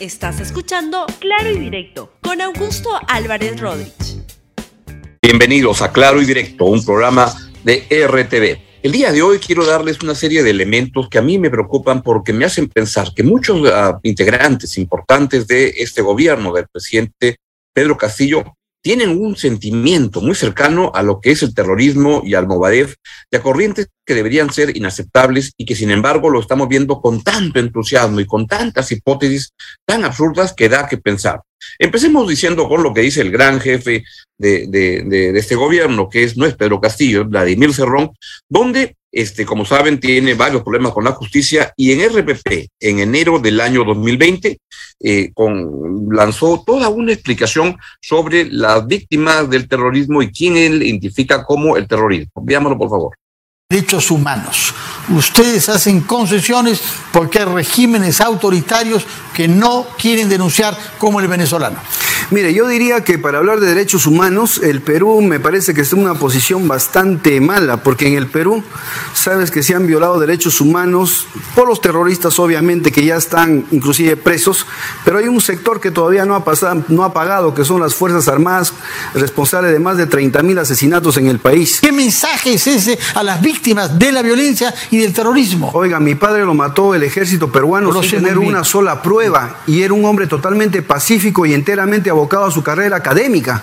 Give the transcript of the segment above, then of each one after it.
Estás escuchando Claro y Directo con Augusto Álvarez Rodríguez. Bienvenidos a Claro y Directo, un programa de RTV. El día de hoy quiero darles una serie de elementos que a mí me preocupan porque me hacen pensar que muchos uh, integrantes importantes de este gobierno del presidente Pedro Castillo tienen un sentimiento muy cercano a lo que es el terrorismo y al Movadef, de corrientes que deberían ser inaceptables y que sin embargo lo estamos viendo con tanto entusiasmo y con tantas hipótesis tan absurdas que da que pensar. Empecemos diciendo con lo que dice el gran jefe de, este gobierno, que es, no es Pedro Castillo, Vladimir Cerrón, donde este, como saben, tiene varios problemas con la justicia y en RPP, en enero del año 2020, eh, con, lanzó toda una explicación sobre las víctimas del terrorismo y quién él identifica como el terrorismo. Veámoslo, por favor derechos humanos. Ustedes hacen concesiones porque hay regímenes autoritarios que no quieren denunciar como el venezolano. Mire, yo diría que para hablar de derechos humanos, el Perú me parece que está en una posición bastante mala, porque en el Perú sabes que se han violado derechos humanos por los terroristas, obviamente, que ya están inclusive presos, pero hay un sector que todavía no ha, pasado, no ha pagado, que son las Fuerzas Armadas, responsables de más de 30 mil asesinatos en el país. ¿Qué mensaje es ese a las víctimas de la violencia y del terrorismo? Oiga, mi padre lo mató el ejército peruano sin tener una sola prueba y era un hombre totalmente pacífico y enteramente abocado a su carrera académica.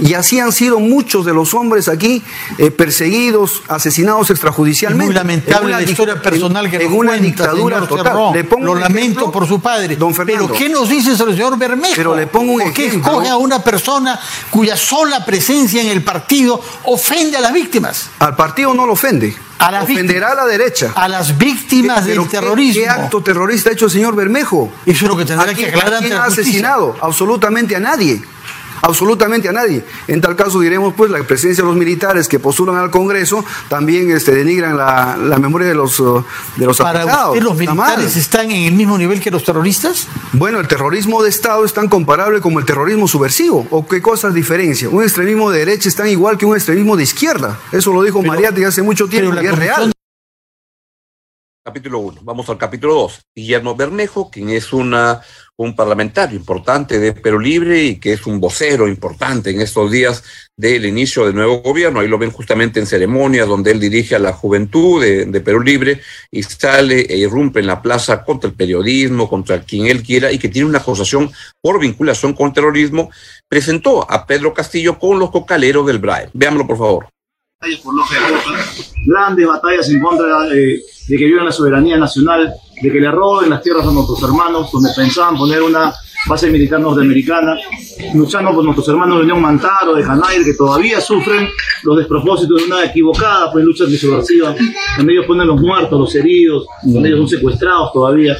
Y así han sido muchos de los hombres aquí eh, perseguidos, asesinados extrajudicialmente. Es muy lamentable la historia personal que en, en una cuenta, dictadura total. Cerrón. Le pongo Lo lamento ejemplo, por su padre. Don Fernando, Pero ¿qué nos dice el señor Bermejo? Pero le pongo un ¿Por qué ejemplo. escoge a una persona cuya sola presencia en el partido ofende a las víctimas? Al partido no lo ofende. A las Ofenderá víctimas, a la derecha. A las víctimas del ¿qué- terrorismo. ¿Qué acto terrorista ha hecho el señor Bermejo? Eso es lo que tendrá ¿A que aclarar ante la ha justicia. asesinado? Absolutamente a nadie. Absolutamente a nadie. En tal caso diremos, pues, la presencia de los militares que postulan al Congreso también este, denigran la, la memoria de los, uh, de los Para afectados. usted, ¿los militares están en el mismo nivel que los terroristas? Bueno, el terrorismo de Estado es tan comparable como el terrorismo subversivo. ¿O qué cosas diferencia? Un extremismo de derecha es tan igual que un extremismo de izquierda. Eso lo dijo Mariátegui hace mucho tiempo y es real. Capítulo 1. Vamos al capítulo 2. Guillermo Bermejo, quien es una, un parlamentario importante de Perú Libre y que es un vocero importante en estos días del inicio del nuevo gobierno. Ahí lo ven justamente en ceremonias donde él dirige a la juventud de, de Perú Libre y sale e irrumpe en la plaza contra el periodismo, contra quien él quiera y que tiene una acusación por vinculación con terrorismo. Presentó a Pedro Castillo con los cocaleros del BRAE. Veámoslo, por favor. por de Coca, grandes batallas en contra eh, de que violen la soberanía nacional, de que le roben las tierras a nuestros hermanos, donde pensaban poner una base militar norteamericana, luchando por nuestros hermanos de Unión Mantaro, de Janair, que todavía sufren los despropósitos de una equivocada pues, lucha subversiva, donde ellos ponen los muertos, los heridos, donde ellos son secuestrados todavía.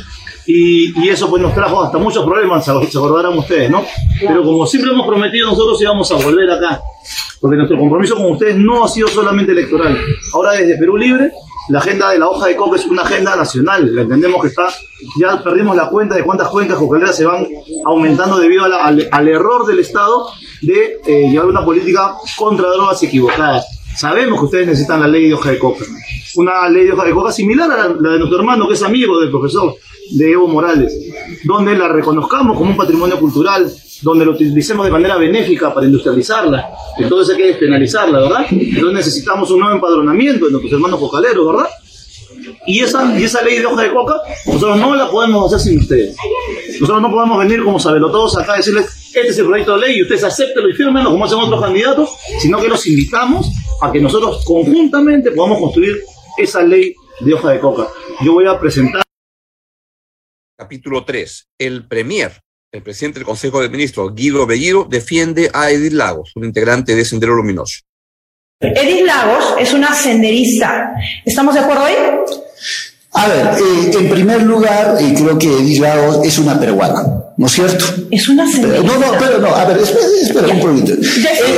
Y, y, eso pues nos trajo hasta muchos problemas, se acordarán ustedes, ¿no? Pero como siempre hemos prometido, nosotros íbamos a volver acá, porque nuestro compromiso con ustedes no ha sido solamente electoral. Ahora desde Perú Libre, la agenda de la hoja de coca es una agenda nacional, la entendemos que está, ya perdimos la cuenta de cuántas cuencas cocaleras se van aumentando debido al, error del Estado de eh, llevar una política contra drogas equivocadas. Sabemos que ustedes necesitan la ley de hoja de coca, una ley de hoja de coca similar a la, la de nuestro hermano que es amigo del profesor de Evo Morales, donde la reconozcamos como un patrimonio cultural, donde lo utilicemos de manera benéfica para industrializarla. Entonces hay que despenalizarla, ¿verdad? Entonces necesitamos un nuevo empadronamiento de nuestros hermanos cocaleros, ¿verdad? Y esa, y esa ley de hoja de coca, nosotros no la podemos hacer sin ustedes. Nosotros no podemos venir como sabelotodos acá a decirles, este es el proyecto de ley y ustedes acéptenlo y fírmenlo como hacen otros candidatos, sino que los invitamos a que nosotros conjuntamente podamos construir esa ley de hoja de coca. Yo voy a presentar capítulo 3. El Premier, el presidente del Consejo de Ministros, Guido Bellido, defiende a Edith Lagos, un integrante de Sendero Luminoso. Edith Lagos es una senderista. ¿Estamos de acuerdo ahí? A ver, eh, en primer lugar, eh, creo que Edith Lagos es una peruana, ¿no es cierto? Es una senderista. Pero, no, no, pero no, a ver, espera, espera un poquito. Eh,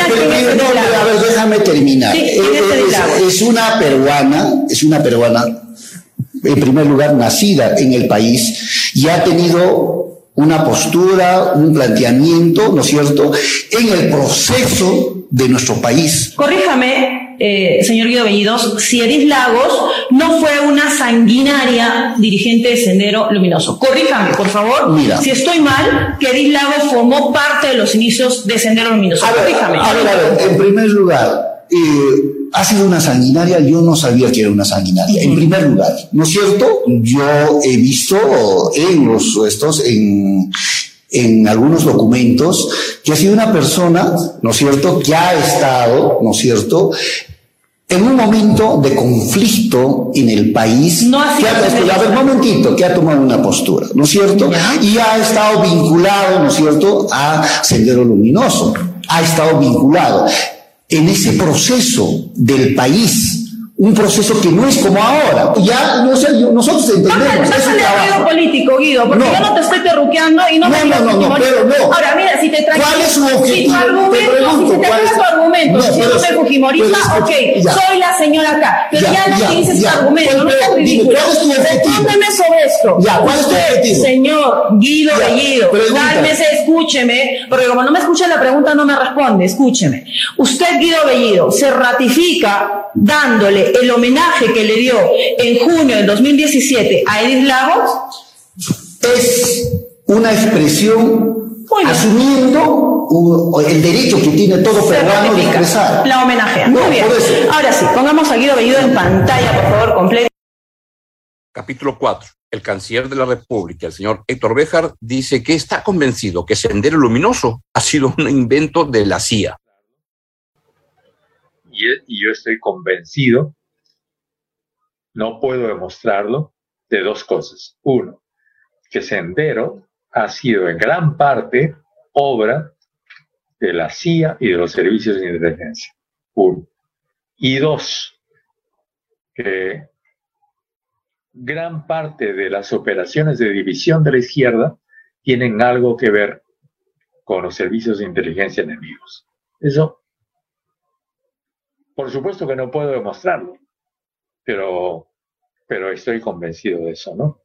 pero, no, a ver, déjame terminar. Sí, Eh, es, es, es una peruana, es una peruana en primer lugar, nacida en el país y ha tenido una postura, un planteamiento, ¿no es cierto?, en el proceso de nuestro país. Corríjame, eh, señor Guido Bellidos, si Edith Lagos no fue una sanguinaria dirigente de Sendero Luminoso. Corríjame, por favor, si estoy mal, que Edith Lagos formó parte de los inicios de Sendero Luminoso. Corríjame. A ver, a ver, en primer lugar, eh, ha sido una sanguinaria, yo no sabía que era una sanguinaria. En primer lugar, ¿no es cierto? Yo he visto en los estos, en, en algunos documentos, que ha sido una persona, ¿no es cierto?, que ha estado, ¿no es cierto?, en un momento de conflicto en el país, no ha que ha, a ver, un momentito, que ha tomado una postura, ¿no es cierto? Y ha estado vinculado, ¿no es cierto?, a Sendero Luminoso, ha estado vinculado en ese proceso del país un proceso que no es como ahora. Ya, no sé, nosotros entendemos. No, no, no, no político, Guido, porque yo no te estoy terruqueando y no, no me No, no, no, pero no. Ahora, mira, si te traes. ¿Cuál es su objetivo? Si tu argumento, pregunto, si te trae tu argumento, no, si no soy fujimorista, ok, ya. soy la señora acá. Pero ya, Ya, no utilices ya. tu argumento, no Pero, seas dime, ridículo. ¿cuál es tu objetivo? Respóndeme sobre esto. Ya, ¿cuál es tu objetivo? Señor Guido Bellido, cálmese, escúcheme, porque como no me escucha la pregunta, no me responde, escúcheme. Usted, Guido Bellido, se ratifica dándole el homenaje que le dio en junio del 2017 a Edith Lagos. Es una expresión asumiendo el derecho que tiene todo peruano de expresar. La homenajea. No, Muy bien. por eso. Ahora sí, pongamos a Guido Bellido en pantalla, por favor, completo. Capítulo 4. El canciller de la República, el señor Héctor Béjar, dice que está convencido que Sendero Luminoso ha sido un invento de la CIA. y yo estoy convencido, no puedo demostrarlo, de dos cosas. Uno, que Sendero ha sido en gran parte obra de la CIA y de los servicios de inteligencia. Uno. Y dos, que gran parte de las operaciones de división de la izquierda tienen algo que ver con los servicios de inteligencia enemigos. Eso por supuesto que no puedo demostrarlo, pero, pero estoy convencido de eso, ¿no?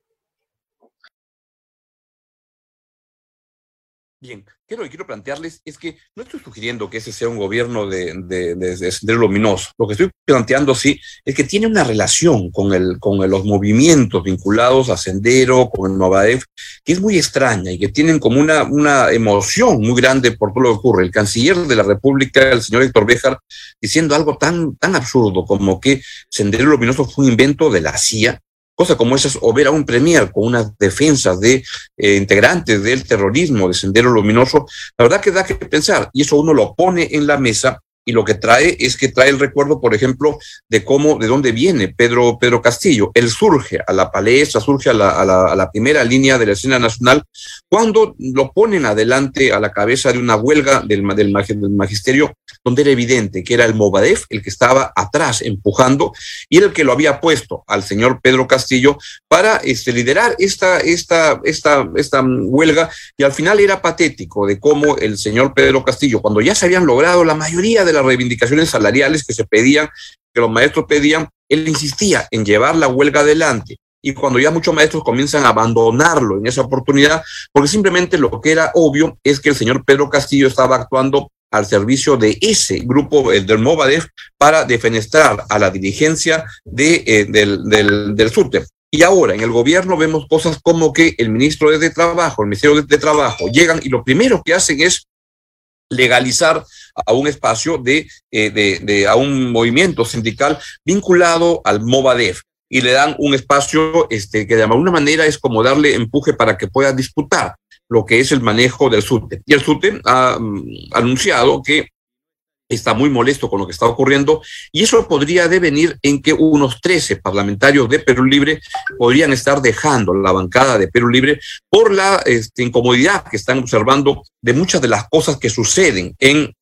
Bien, quiero, lo que quiero plantearles es que no estoy sugiriendo que ese sea un gobierno de, de, de- de Sendero Luminoso. Lo que estoy planteando, sí, es que tiene una relación con, el, con los movimientos vinculados a Sendero, con el Movadef, que es muy extraña y que tienen como una, una emoción muy grande por todo lo que ocurre. El canciller de la República, el señor Héctor Béjar, diciendo algo tan, tan absurdo como que Sendero Luminoso fue un invento de la CIA, cosa como esa, o ver a un premier con unas defensas de eh, integrantes del terrorismo de Sendero Luminoso, la verdad que da que pensar, y eso uno lo pone en la mesa y lo que trae es que trae el recuerdo, por ejemplo, de cómo, de dónde viene Pedro, Pedro Castillo. Él surge a la palestra, surge a la, a la, a la primera línea de la escena nacional, cuando lo ponen adelante a la cabeza de una huelga del, del magisterio, donde era evidente que era el Movadef el que estaba atrás empujando y era el que lo había puesto al señor Pedro Castillo para este, liderar esta, esta, esta, esta mm, huelga y al final era patético de cómo el señor Pedro Castillo, cuando ya se habían logrado la mayoría de las reivindicaciones salariales que se pedían, que los maestros pedían, él insistía en llevar la huelga adelante. Y cuando ya muchos maestros comienzan a abandonarlo en esa oportunidad, porque simplemente lo que era obvio es que el señor Pedro Castillo estaba actuando al servicio de ese grupo el del Movadef para defenestrar a la dirigencia de, eh, del, del, del. Y ahora en el gobierno vemos cosas como que el ministro de Trabajo, el Ministerio de Trabajo, llegan y lo primero que hacen es legalizar a un espacio de, eh, de, de, a un movimiento sindical vinculado al Movadef y le dan un espacio este, que de alguna manera es como darle empuje para que pueda disputar lo que es el manejo del SUTE. Y el SUTE ha um, anunciado que está muy molesto con lo que está ocurriendo y eso podría devenir en que unos 13 parlamentarios de Perú Libre podrían estar dejando la bancada de Perú Libre por la este, incomodidad que están observando de muchas de las cosas que suceden en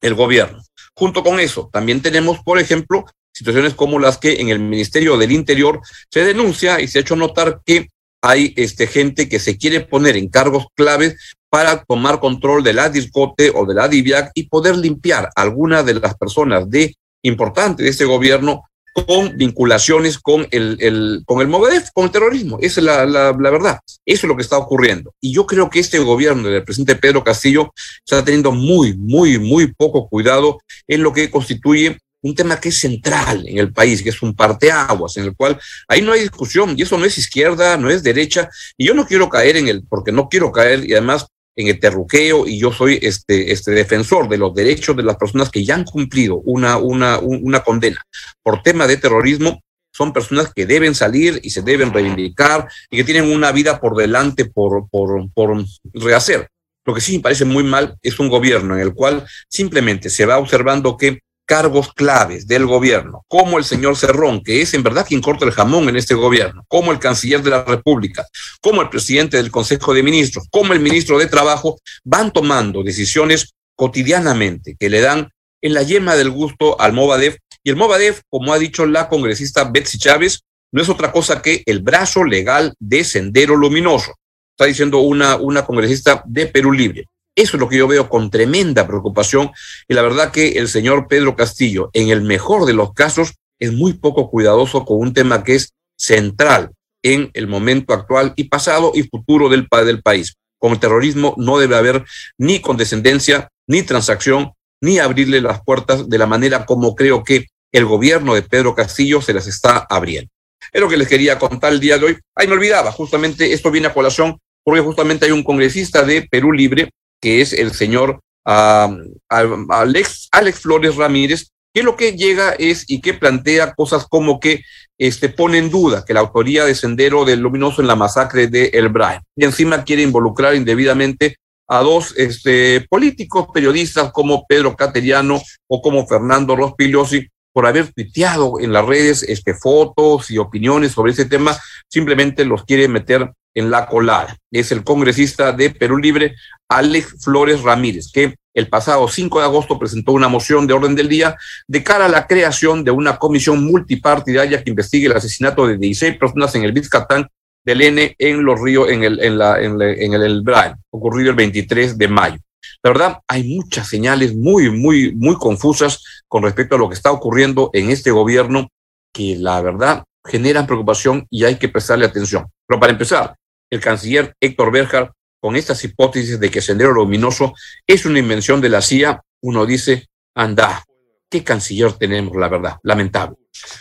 el gobierno. Junto con eso, también tenemos, por ejemplo, situaciones como las que en el Ministerio del Interior se denuncia y se ha hecho notar que hay este, gente que se quiere poner en cargos claves para tomar control de la discote o de la DIVIAC y poder limpiar a algunas de las personas de importantes de este gobierno con vinculaciones con el, el, con el Movadef, con el terrorismo. Esa es la, la, la, verdad. Eso es lo que está ocurriendo. Y yo creo que este gobierno del presidente Pedro Castillo está teniendo muy, muy, muy poco cuidado en lo que constituye un tema que es central en el país, que es un parteaguas, en el cual ahí no hay discusión, y eso no es izquierda, no es derecha, y yo no quiero caer en el, porque no quiero caer, y además en el terruqueo, y yo soy este, este defensor de los derechos de las personas que ya han cumplido una, una, una condena por tema de terrorismo, son personas que deben salir y se deben reivindicar y que tienen una vida por delante por, por, por rehacer. Lo que sí me parece muy mal es un gobierno en el cual simplemente se va observando que cargos claves del gobierno, como el señor Cerrón, que es en verdad quien corta el jamón en este gobierno, como el canciller de la República, como el presidente del Consejo de Ministros, como el ministro de Trabajo, van tomando decisiones cotidianamente que le dan en la yema del gusto al Movadef. Y el Movadef, como ha dicho la congresista Betsy Chávez, no es otra cosa que el brazo legal de Sendero Luminoso. Está diciendo una, una congresista de Perú Libre. Eso es lo que yo veo con tremenda preocupación y la verdad que el señor Pedro Castillo, en el mejor de los casos, es muy poco cuidadoso con un tema que es central en el momento actual y pasado y futuro del, del país. Con el terrorismo no debe haber ni condescendencia, ni transacción, ni abrirle las puertas de la manera como creo que el gobierno de Pedro Castillo se las está abriendo. Es lo que les quería contar el día de hoy. Ay, me olvidaba, justamente esto viene a colación porque justamente hay un congresista de Perú Libre que es el señor Alex, Alex Flores Ramírez, que lo que llega es y que plantea cosas como que este, pone en duda que la autoría de Sendero del Luminoso en la masacre de El Brian. Y encima quiere involucrar indebidamente a dos este, políticos periodistas como Pedro Cateriano o como Fernando Rospigliosi por haber tuiteado en las redes este, fotos y opiniones sobre ese tema, simplemente los quiere meter en la colada. Es el congresista de Perú Libre, Alex Flores Ramírez, que el pasado 5 de agosto presentó una moción de orden del día de cara a la creación de una comisión multipartidaria que investigue el asesinato de 16 personas en el Vizcatán del N en los ríos, en el, en la, en, el, el Brian, ocurrido el 23 de mayo. La verdad, hay muchas señales muy, muy, muy confusas con respecto a lo que está ocurriendo en este gobierno que la verdad generan preocupación y hay que prestarle atención. Pero para empezar, el canciller Héctor Berger, con estas hipótesis de que Sendero Luminoso es una invención de la CIA, uno dice, anda, qué canciller tenemos, la verdad, lamentable.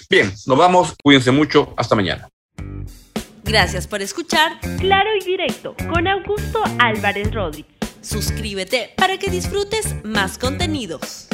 Bien, nos vamos, cuídense mucho, hasta mañana. Gracias por escuchar Claro y Directo con Augusto Álvarez Rodríguez. Suscríbete para que disfrutes más contenidos.